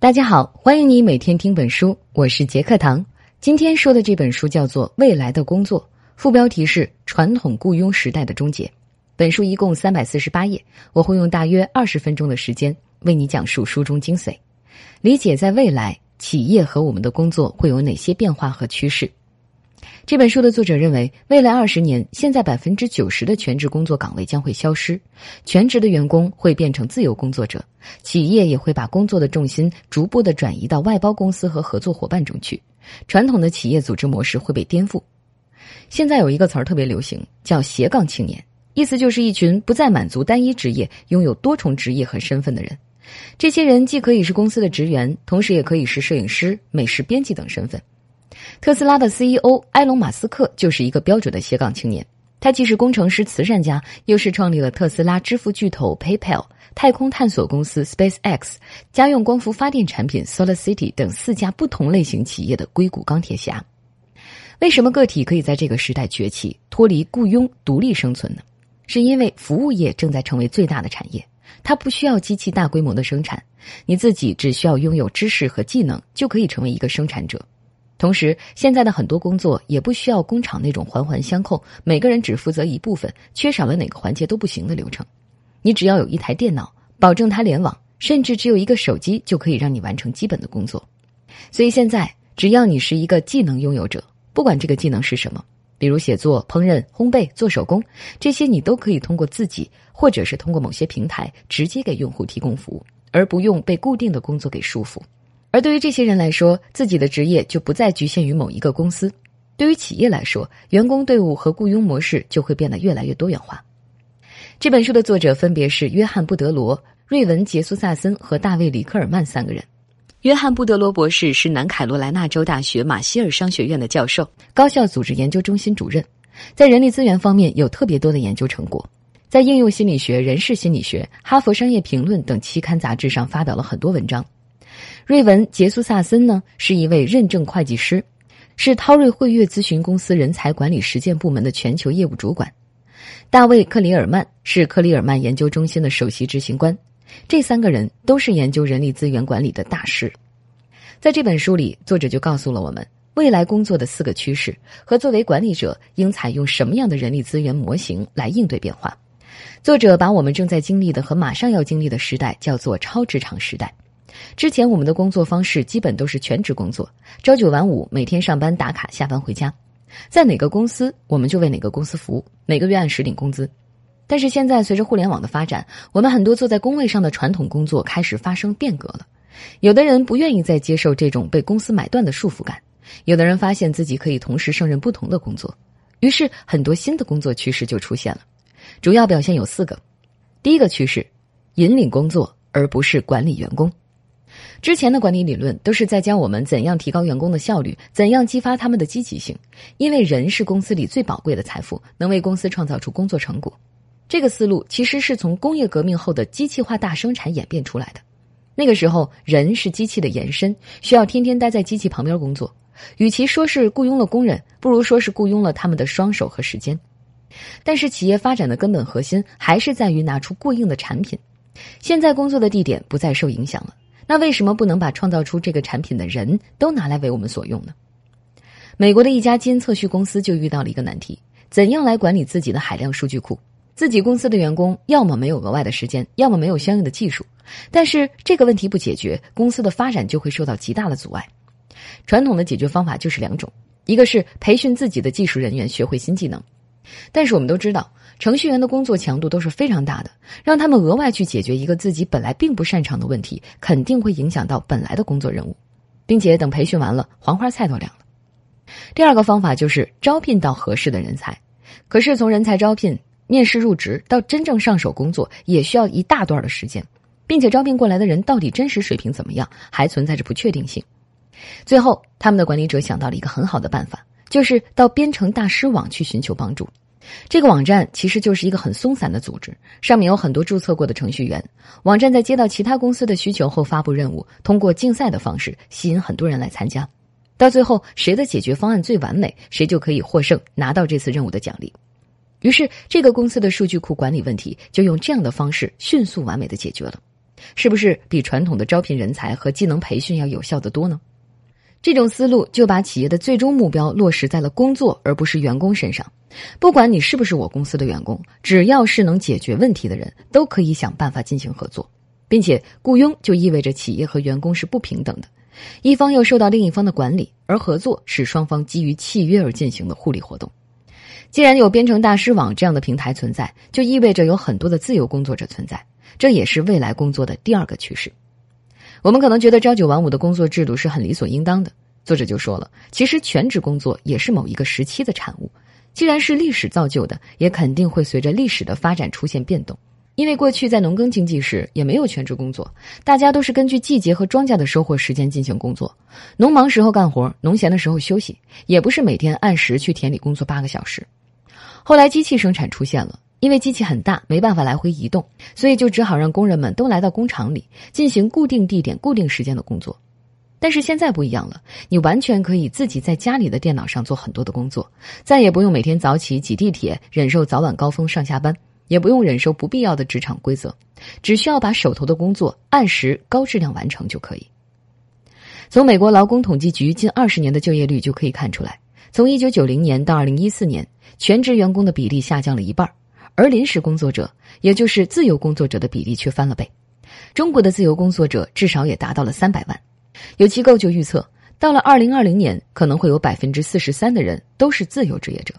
大家好，欢迎你每天听本书，我是杰克堂。今天说的这本书叫做《未来的工作》，副标题是“传统雇佣时代的终结”。本书一共三百四十八页，我会用大约二十分钟的时间为你讲述书中精髓，理解在未来企业和我们的工作会有哪些变化和趋势。这本书的作者认为，未来二十年，现在百分之九十的全职工作岗位将会消失，全职的员工会变成自由工作者，企业也会把工作的重心逐步的转移到外包公司和合作伙伴中去，传统的企业组织模式会被颠覆。现在有一个词儿特别流行，叫“斜杠青年”，意思就是一群不再满足单一职业、拥有多重职业和身份的人。这些人既可以是公司的职员，同时也可以是摄影师、美食编辑等身份。特斯拉的 CEO 埃隆·马斯克就是一个标准的斜杠青年。他既是工程师、慈善家，又是创立了特斯拉支付巨头 PayPal、太空探索公司 SpaceX、家用光伏发电产品 SolarCity 等四家不同类型企业的硅谷钢铁侠。为什么个体可以在这个时代崛起，脱离雇佣独立生存呢？是因为服务业正在成为最大的产业，它不需要机器大规模的生产，你自己只需要拥有知识和技能，就可以成为一个生产者。同时，现在的很多工作也不需要工厂那种环环相扣，每个人只负责一部分，缺少了哪个环节都不行的流程。你只要有一台电脑，保证它联网，甚至只有一个手机就可以让你完成基本的工作。所以现在，只要你是一个技能拥有者，不管这个技能是什么，比如写作、烹饪、烘焙、做手工，这些你都可以通过自己，或者是通过某些平台直接给用户提供服务，而不用被固定的工作给束缚。而对于这些人来说，自己的职业就不再局限于某一个公司；对于企业来说，员工队伍和雇佣模式就会变得越来越多元化。这本书的作者分别是约翰·布德罗、瑞文·杰苏萨森和大卫·里克尔曼三个人。约翰·布德罗博士是南卡罗来纳州大学马歇尔商学院的教授、高校组织研究中心主任，在人力资源方面有特别多的研究成果，在应用心理学、人事心理学、哈佛商业评论等期刊杂志上发表了很多文章。瑞文·杰苏萨森呢，是一位认证会计师，是韬瑞汇悦咨询公司人才管理实践部门的全球业务主管。大卫·克里尔曼是克里尔曼研究中心的首席执行官。这三个人都是研究人力资源管理的大师。在这本书里，作者就告诉了我们未来工作的四个趋势和作为管理者应采用什么样的人力资源模型来应对变化。作者把我们正在经历的和马上要经历的时代叫做超职场时代。之前我们的工作方式基本都是全职工作，朝九晚五，每天上班打卡，下班回家，在哪个公司我们就为哪个公司服务，每个月按时领工资。但是现在随着互联网的发展，我们很多坐在工位上的传统工作开始发生变革了。有的人不愿意再接受这种被公司买断的束缚感，有的人发现自己可以同时胜任不同的工作，于是很多新的工作趋势就出现了。主要表现有四个：第一个趋势，引领工作而不是管理员工。之前的管理理论都是在教我们怎样提高员工的效率，怎样激发他们的积极性，因为人是公司里最宝贵的财富，能为公司创造出工作成果。这个思路其实是从工业革命后的机器化大生产演变出来的。那个时候，人是机器的延伸，需要天天待在机器旁边工作。与其说是雇佣了工人，不如说是雇佣了他们的双手和时间。但是，企业发展的根本核心还是在于拿出过硬的产品。现在工作的地点不再受影响了。那为什么不能把创造出这个产品的人都拿来为我们所用呢？美国的一家基因测序公司就遇到了一个难题：怎样来管理自己的海量数据库？自己公司的员工要么没有额外的时间，要么没有相应的技术。但是这个问题不解决，公司的发展就会受到极大的阻碍。传统的解决方法就是两种：一个是培训自己的技术人员学会新技能，但是我们都知道。程序员的工作强度都是非常大的，让他们额外去解决一个自己本来并不擅长的问题，肯定会影响到本来的工作任务，并且等培训完了，黄花菜都凉了。第二个方法就是招聘到合适的人才，可是从人才招聘、面试入职到真正上手工作，也需要一大段的时间，并且招聘过来的人到底真实水平怎么样，还存在着不确定性。最后，他们的管理者想到了一个很好的办法，就是到编程大师网去寻求帮助。这个网站其实就是一个很松散的组织，上面有很多注册过的程序员。网站在接到其他公司的需求后发布任务，通过竞赛的方式吸引很多人来参加。到最后，谁的解决方案最完美，谁就可以获胜，拿到这次任务的奖励。于是，这个公司的数据库管理问题就用这样的方式迅速完美的解决了。是不是比传统的招聘人才和技能培训要有效的多呢？这种思路就把企业的最终目标落实在了工作而不是员工身上。不管你是不是我公司的员工，只要是能解决问题的人，都可以想办法进行合作，并且雇佣就意味着企业和员工是不平等的，一方要受到另一方的管理，而合作是双方基于契约而进行的互利活动。既然有编程大师网这样的平台存在，就意味着有很多的自由工作者存在，这也是未来工作的第二个趋势。我们可能觉得朝九晚五的工作制度是很理所应当的，作者就说了，其实全职工作也是某一个时期的产物。既然是历史造就的，也肯定会随着历史的发展出现变动。因为过去在农耕经济时也没有全职工作，大家都是根据季节和庄稼的收获时间进行工作。农忙时候干活，农闲的时候休息，也不是每天按时去田里工作八个小时。后来机器生产出现了。因为机器很大，没办法来回移动，所以就只好让工人们都来到工厂里进行固定地点、固定时间的工作。但是现在不一样了，你完全可以自己在家里的电脑上做很多的工作，再也不用每天早起挤地铁，忍受早晚高峰上下班，也不用忍受不必要的职场规则，只需要把手头的工作按时、高质量完成就可以。从美国劳工统计局近二十年的就业率就可以看出来，从一九九零年到二零一四年，全职员工的比例下降了一半。而临时工作者，也就是自由工作者的比例却翻了倍。中国的自由工作者至少也达到了三百万。有机构就预测，到了二零二零年，可能会有百分之四十三的人都是自由职业者。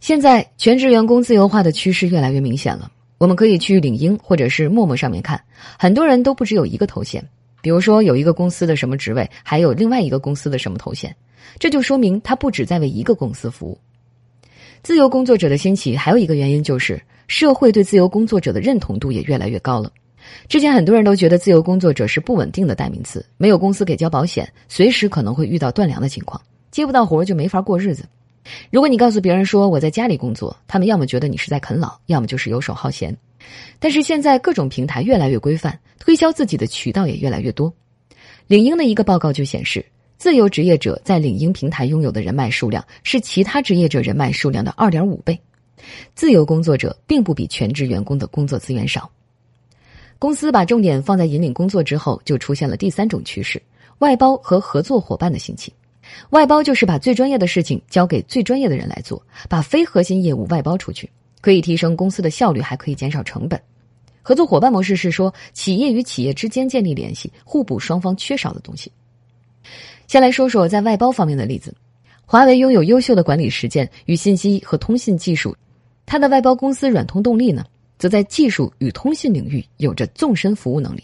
现在，全职员工自由化的趋势越来越明显了。我们可以去领英或者是陌陌上面看，很多人都不只有一个头衔，比如说有一个公司的什么职位，还有另外一个公司的什么头衔，这就说明他不只在为一个公司服务。自由工作者的兴起，还有一个原因就是社会对自由工作者的认同度也越来越高了。之前很多人都觉得自由工作者是不稳定的代名词，没有公司给交保险，随时可能会遇到断粮的情况，接不到活就没法过日子。如果你告诉别人说我在家里工作，他们要么觉得你是在啃老，要么就是游手好闲。但是现在各种平台越来越规范，推销自己的渠道也越来越多。领英的一个报告就显示。自由职业者在领英平台拥有的人脉数量是其他职业者人脉数量的二点五倍。自由工作者并不比全职员工的工作资源少。公司把重点放在引领工作之后，就出现了第三种趋势：外包和合作伙伴的兴起。外包就是把最专业的事情交给最专业的人来做，把非核心业务外包出去，可以提升公司的效率，还可以减少成本。合作伙伴模式是说，企业与企业之间建立联系，互补双方缺少的东西。先来说说在外包方面的例子，华为拥有优秀的管理实践与信息和通信技术，它的外包公司软通动力呢，则在技术与通信领域有着纵深服务能力。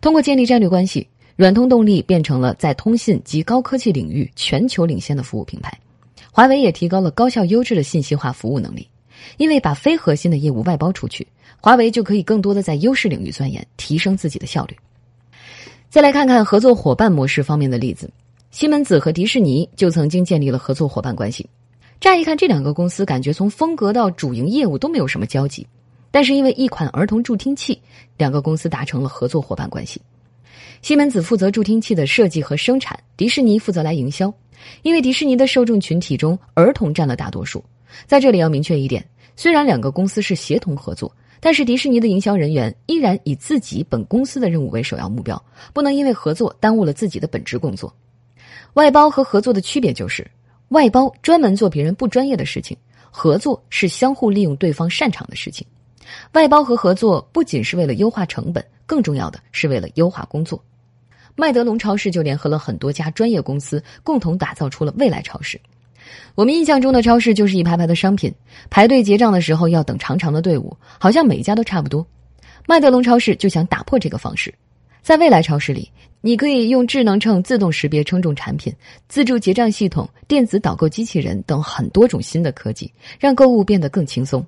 通过建立战略关系，软通动力变成了在通信及高科技领域全球领先的服务品牌。华为也提高了高效优质的信息化服务能力，因为把非核心的业务外包出去，华为就可以更多的在优势领域钻研，提升自己的效率。再来看看合作伙伴模式方面的例子，西门子和迪士尼就曾经建立了合作伙伴关系。乍一看，这两个公司感觉从风格到主营业务都没有什么交集，但是因为一款儿童助听器，两个公司达成了合作伙伴关系。西门子负责助听器的设计和生产，迪士尼负责来营销。因为迪士尼的受众群体中儿童占了大多数，在这里要明确一点：虽然两个公司是协同合作。但是迪士尼的营销人员依然以自己本公司的任务为首要目标，不能因为合作耽误了自己的本职工作。外包和合作的区别就是，外包专门做别人不专业的事情，合作是相互利用对方擅长的事情。外包和合作不仅是为了优化成本，更重要的是为了优化工作。麦德龙超市就联合了很多家专业公司，共同打造出了未来超市。我们印象中的超市就是一排排的商品，排队结账的时候要等长长的队伍，好像每一家都差不多。麦德龙超市就想打破这个方式，在未来超市里，你可以用智能秤自动识别称重产品、自助结账系统、电子导购机器人等很多种新的科技，让购物变得更轻松。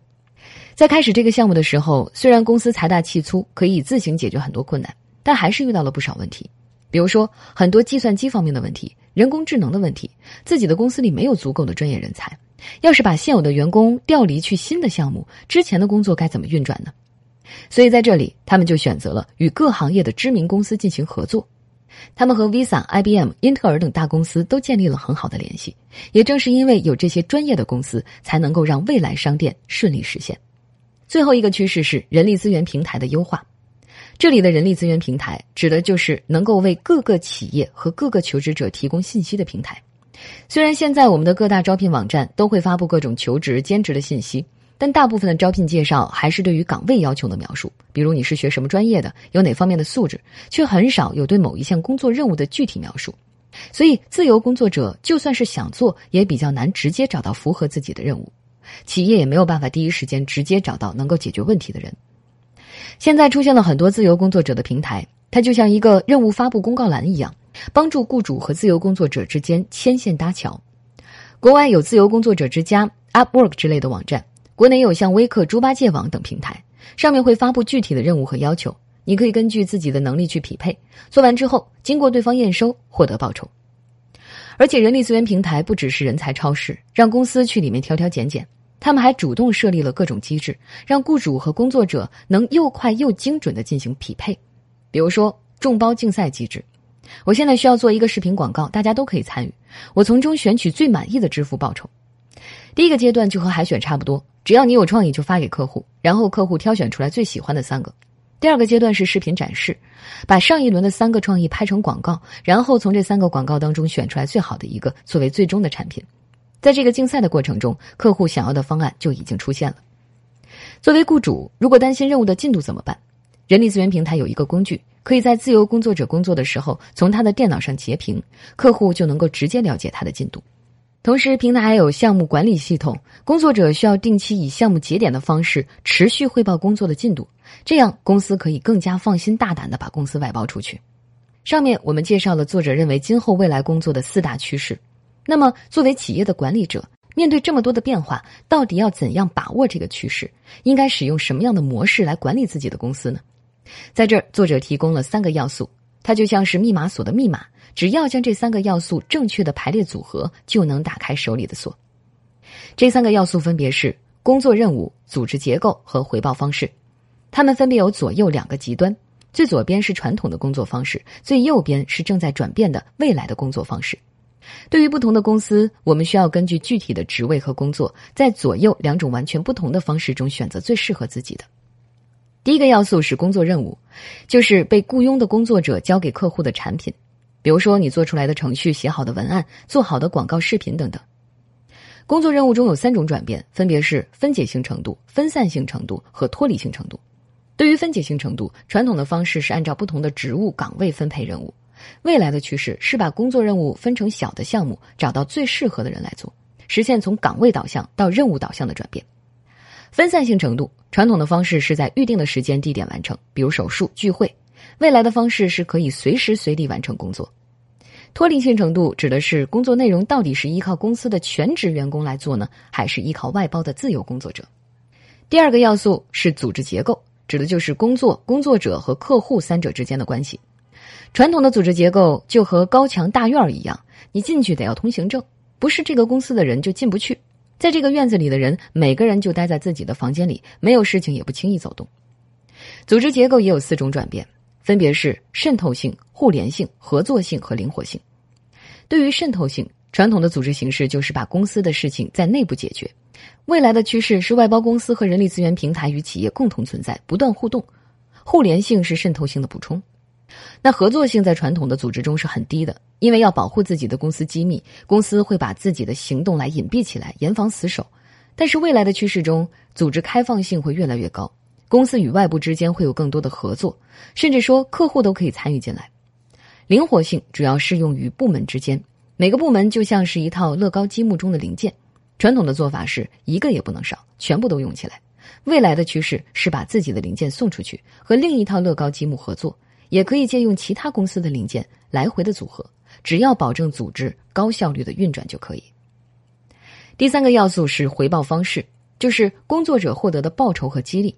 在开始这个项目的时候，虽然公司财大气粗，可以自行解决很多困难，但还是遇到了不少问题，比如说很多计算机方面的问题。人工智能的问题，自己的公司里没有足够的专业人才。要是把现有的员工调离去新的项目，之前的工作该怎么运转呢？所以在这里，他们就选择了与各行业的知名公司进行合作。他们和 Visa、IBM、英特尔等大公司都建立了很好的联系。也正是因为有这些专业的公司，才能够让未来商店顺利实现。最后一个趋势是人力资源平台的优化。这里的人力资源平台指的就是能够为各个企业和各个求职者提供信息的平台。虽然现在我们的各大招聘网站都会发布各种求职、兼职的信息，但大部分的招聘介绍还是对于岗位要求的描述，比如你是学什么专业的，有哪方面的素质，却很少有对某一项工作任务的具体描述。所以，自由工作者就算是想做，也比较难直接找到符合自己的任务，企业也没有办法第一时间直接找到能够解决问题的人。现在出现了很多自由工作者的平台，它就像一个任务发布公告栏一样。帮助雇主和自由工作者之间牵线搭桥。国外有自由工作者之家、Upwork 之类的网站，国内有像微客、猪八戒网等平台，上面会发布具体的任务和要求，你可以根据自己的能力去匹配。做完之后，经过对方验收，获得报酬。而且，人力资源平台不只是人才超市，让公司去里面挑挑拣拣，他们还主动设立了各种机制，让雇主和工作者能又快又精准的进行匹配。比如说，众包竞赛机制。我现在需要做一个视频广告，大家都可以参与。我从中选取最满意的支付报酬。第一个阶段就和海选差不多，只要你有创意就发给客户，然后客户挑选出来最喜欢的三个。第二个阶段是视频展示，把上一轮的三个创意拍成广告，然后从这三个广告当中选出来最好的一个作为最终的产品。在这个竞赛的过程中，客户想要的方案就已经出现了。作为雇主，如果担心任务的进度怎么办？人力资源平台有一个工具。可以在自由工作者工作的时候，从他的电脑上截屏，客户就能够直接了解他的进度。同时，平台还有项目管理系统，工作者需要定期以项目节点的方式持续汇报工作的进度，这样公司可以更加放心大胆的把公司外包出去。上面我们介绍了作者认为今后未来工作的四大趋势。那么，作为企业的管理者，面对这么多的变化，到底要怎样把握这个趋势？应该使用什么样的模式来管理自己的公司呢？在这儿，作者提供了三个要素，它就像是密码锁的密码，只要将这三个要素正确的排列组合，就能打开手里的锁。这三个要素分别是工作任务、组织结构和回报方式，它们分别有左右两个极端，最左边是传统的工作方式，最右边是正在转变的未来的工作方式。对于不同的公司，我们需要根据具体的职位和工作，在左右两种完全不同的方式中选择最适合自己的。第一个要素是工作任务，就是被雇佣的工作者交给客户的产品，比如说你做出来的程序、写好的文案、做好的广告视频等等。工作任务中有三种转变，分别是分解性程度、分散性程度和脱离性程度。对于分解性程度，传统的方式是按照不同的职务岗位分配任务，未来的趋势是把工作任务分成小的项目，找到最适合的人来做，实现从岗位导向到任务导向的转变。分散性程度，传统的方式是在预定的时间地点完成，比如手术、聚会；未来的方式是可以随时随地完成工作。脱离性程度指的是工作内容到底是依靠公司的全职员工来做呢，还是依靠外包的自由工作者？第二个要素是组织结构，指的就是工作、工作者和客户三者之间的关系。传统的组织结构就和高墙大院一样，你进去得要通行证，不是这个公司的人就进不去。在这个院子里的人，每个人就待在自己的房间里，没有事情也不轻易走动。组织结构也有四种转变，分别是渗透性、互联性、合作性和灵活性。对于渗透性，传统的组织形式就是把公司的事情在内部解决；未来的趋势是外包公司和人力资源平台与企业共同存在，不断互动。互联性是渗透性的补充。那合作性在传统的组织中是很低的，因为要保护自己的公司机密，公司会把自己的行动来隐蔽起来，严防死守。但是未来的趋势中，组织开放性会越来越高，公司与外部之间会有更多的合作，甚至说客户都可以参与进来。灵活性主要适用于部门之间，每个部门就像是一套乐高积木中的零件，传统的做法是一个也不能少，全部都用起来。未来的趋势是把自己的零件送出去，和另一套乐高积木合作。也可以借用其他公司的零件来回的组合，只要保证组织高效率的运转就可以。第三个要素是回报方式，就是工作者获得的报酬和激励。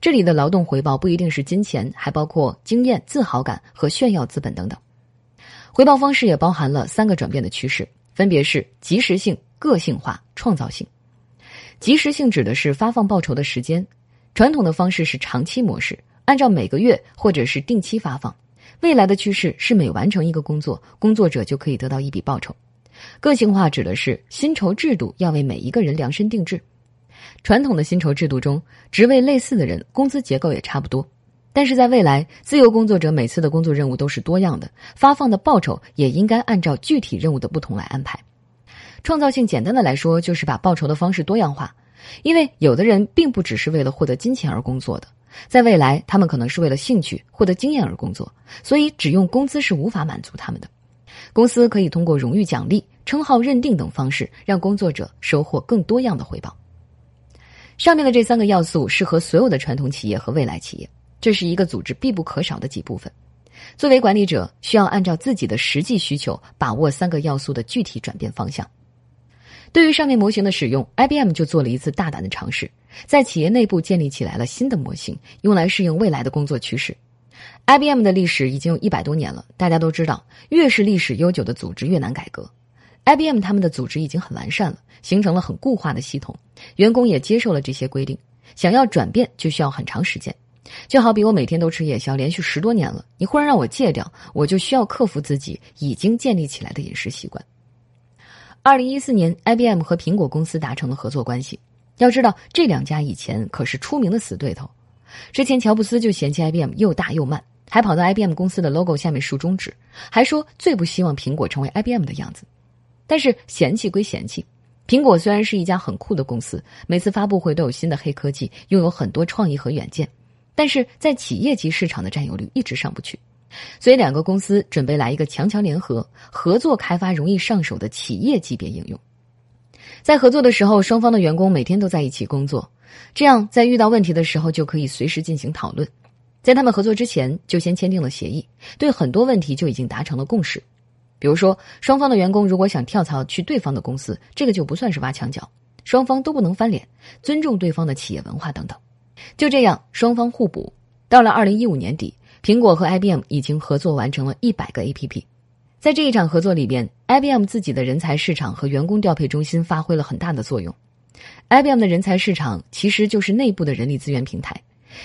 这里的劳动回报不一定是金钱，还包括经验、自豪感和炫耀资本等等。回报方式也包含了三个转变的趋势，分别是及时性、个性化、创造性。及时性指的是发放报酬的时间，传统的方式是长期模式。按照每个月或者是定期发放，未来的趋势是每完成一个工作，工作者就可以得到一笔报酬。个性化指的是薪酬制度要为每一个人量身定制。传统的薪酬制度中，职位类似的人工资结构也差不多，但是在未来，自由工作者每次的工作任务都是多样的，发放的报酬也应该按照具体任务的不同来安排。创造性简单的来说，就是把报酬的方式多样化。因为有的人并不只是为了获得金钱而工作的，在未来他们可能是为了兴趣、获得经验而工作，所以只用工资是无法满足他们的。公司可以通过荣誉奖励、称号认定等方式，让工作者收获更多样的回报。上面的这三个要素适合所有的传统企业和未来企业。这是一个组织必不可少的几部分。作为管理者，需要按照自己的实际需求，把握三个要素的具体转变方向。对于上面模型的使用，IBM 就做了一次大胆的尝试，在企业内部建立起来了新的模型，用来适应未来的工作趋势。IBM 的历史已经有一百多年了，大家都知道，越是历史悠久的组织越难改革。IBM 他们的组织已经很完善了，形成了很固化的系统，员工也接受了这些规定，想要转变就需要很长时间。就好比我每天都吃夜宵，连续十多年了，你忽然让我戒掉，我就需要克服自己已经建立起来的饮食习惯。二零一四年，IBM 和苹果公司达成了合作关系。要知道，这两家以前可是出名的死对头。之前乔布斯就嫌弃 IBM 又大又慢，还跑到 IBM 公司的 logo 下面竖中指，还说最不希望苹果成为 IBM 的样子。但是嫌弃归嫌弃，苹果虽然是一家很酷的公司，每次发布会都有新的黑科技，拥有很多创意和远见。但是在企业级市场的占有率一直上不去，所以两个公司准备来一个强强联合，合作开发容易上手的企业级别应用。在合作的时候，双方的员工每天都在一起工作，这样在遇到问题的时候就可以随时进行讨论。在他们合作之前，就先签订了协议，对很多问题就已经达成了共识。比如说，双方的员工如果想跳槽去对方的公司，这个就不算是挖墙脚，双方都不能翻脸，尊重对方的企业文化等等。就这样，双方互补。到了二零一五年底，苹果和 IBM 已经合作完成了一百个 APP。在这一场合作里边，IBM 自己的人才市场和员工调配中心发挥了很大的作用。IBM 的人才市场其实就是内部的人力资源平台。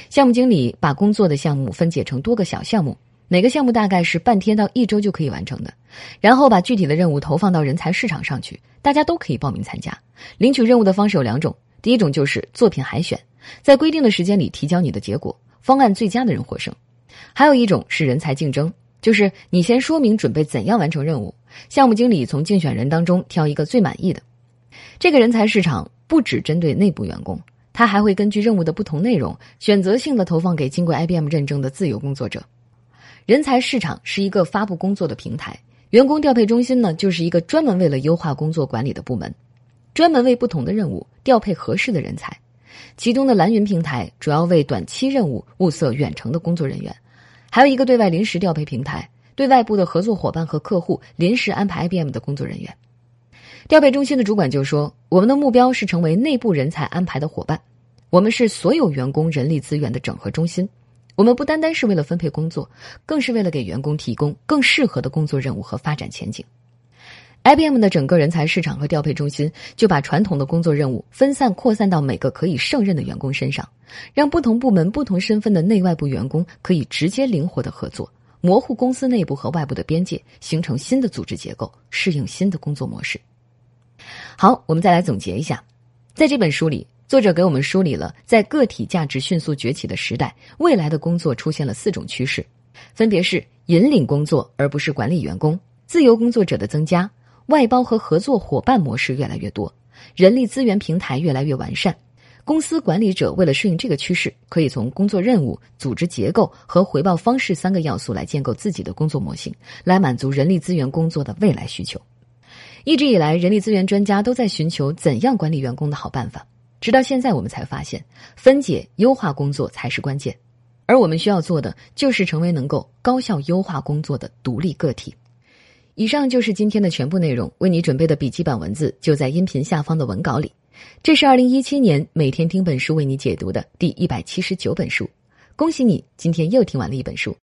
项目经理把工作的项目分解成多个小项目，每个项目大概是半天到一周就可以完成的。然后把具体的任务投放到人才市场上去，大家都可以报名参加。领取任务的方式有两种，第一种就是作品海选。在规定的时间里提交你的结果，方案最佳的人获胜。还有一种是人才竞争，就是你先说明准备怎样完成任务，项目经理从竞选人当中挑一个最满意的。这个人才市场不只针对内部员工，他还会根据任务的不同内容，选择性的投放给经过 IBM 认证的自由工作者。人才市场是一个发布工作的平台，员工调配中心呢就是一个专门为了优化工作管理的部门，专门为不同的任务调配合适的人才。其中的蓝云平台主要为短期任务物色远程的工作人员，还有一个对外临时调配平台，对外部的合作伙伴和客户临时安排 IBM 的工作人员。调配中心的主管就说：“我们的目标是成为内部人才安排的伙伴，我们是所有员工人力资源的整合中心。我们不单单是为了分配工作，更是为了给员工提供更适合的工作任务和发展前景。” IBM 的整个人才市场和调配中心就把传统的工作任务分散扩散到每个可以胜任的员工身上，让不同部门、不同身份的内外部员工可以直接灵活的合作，模糊公司内部和外部的边界，形成新的组织结构，适应新的工作模式。好，我们再来总结一下，在这本书里，作者给我们梳理了在个体价值迅速崛起的时代，未来的工作出现了四种趋势，分别是引领工作而不是管理员工，自由工作者的增加。外包和合作伙伴模式越来越多，人力资源平台越来越完善。公司管理者为了适应这个趋势，可以从工作任务、组织结构和回报方式三个要素来建构自己的工作模型，来满足人力资源工作的未来需求。一直以来，人力资源专家都在寻求怎样管理员工的好办法，直到现在，我们才发现，分解优化工作才是关键。而我们需要做的，就是成为能够高效优化工作的独立个体。以上就是今天的全部内容，为你准备的笔记本文字就在音频下方的文稿里。这是二零一七年每天听本书为你解读的第一百七十九本书，恭喜你，今天又听完了一本书。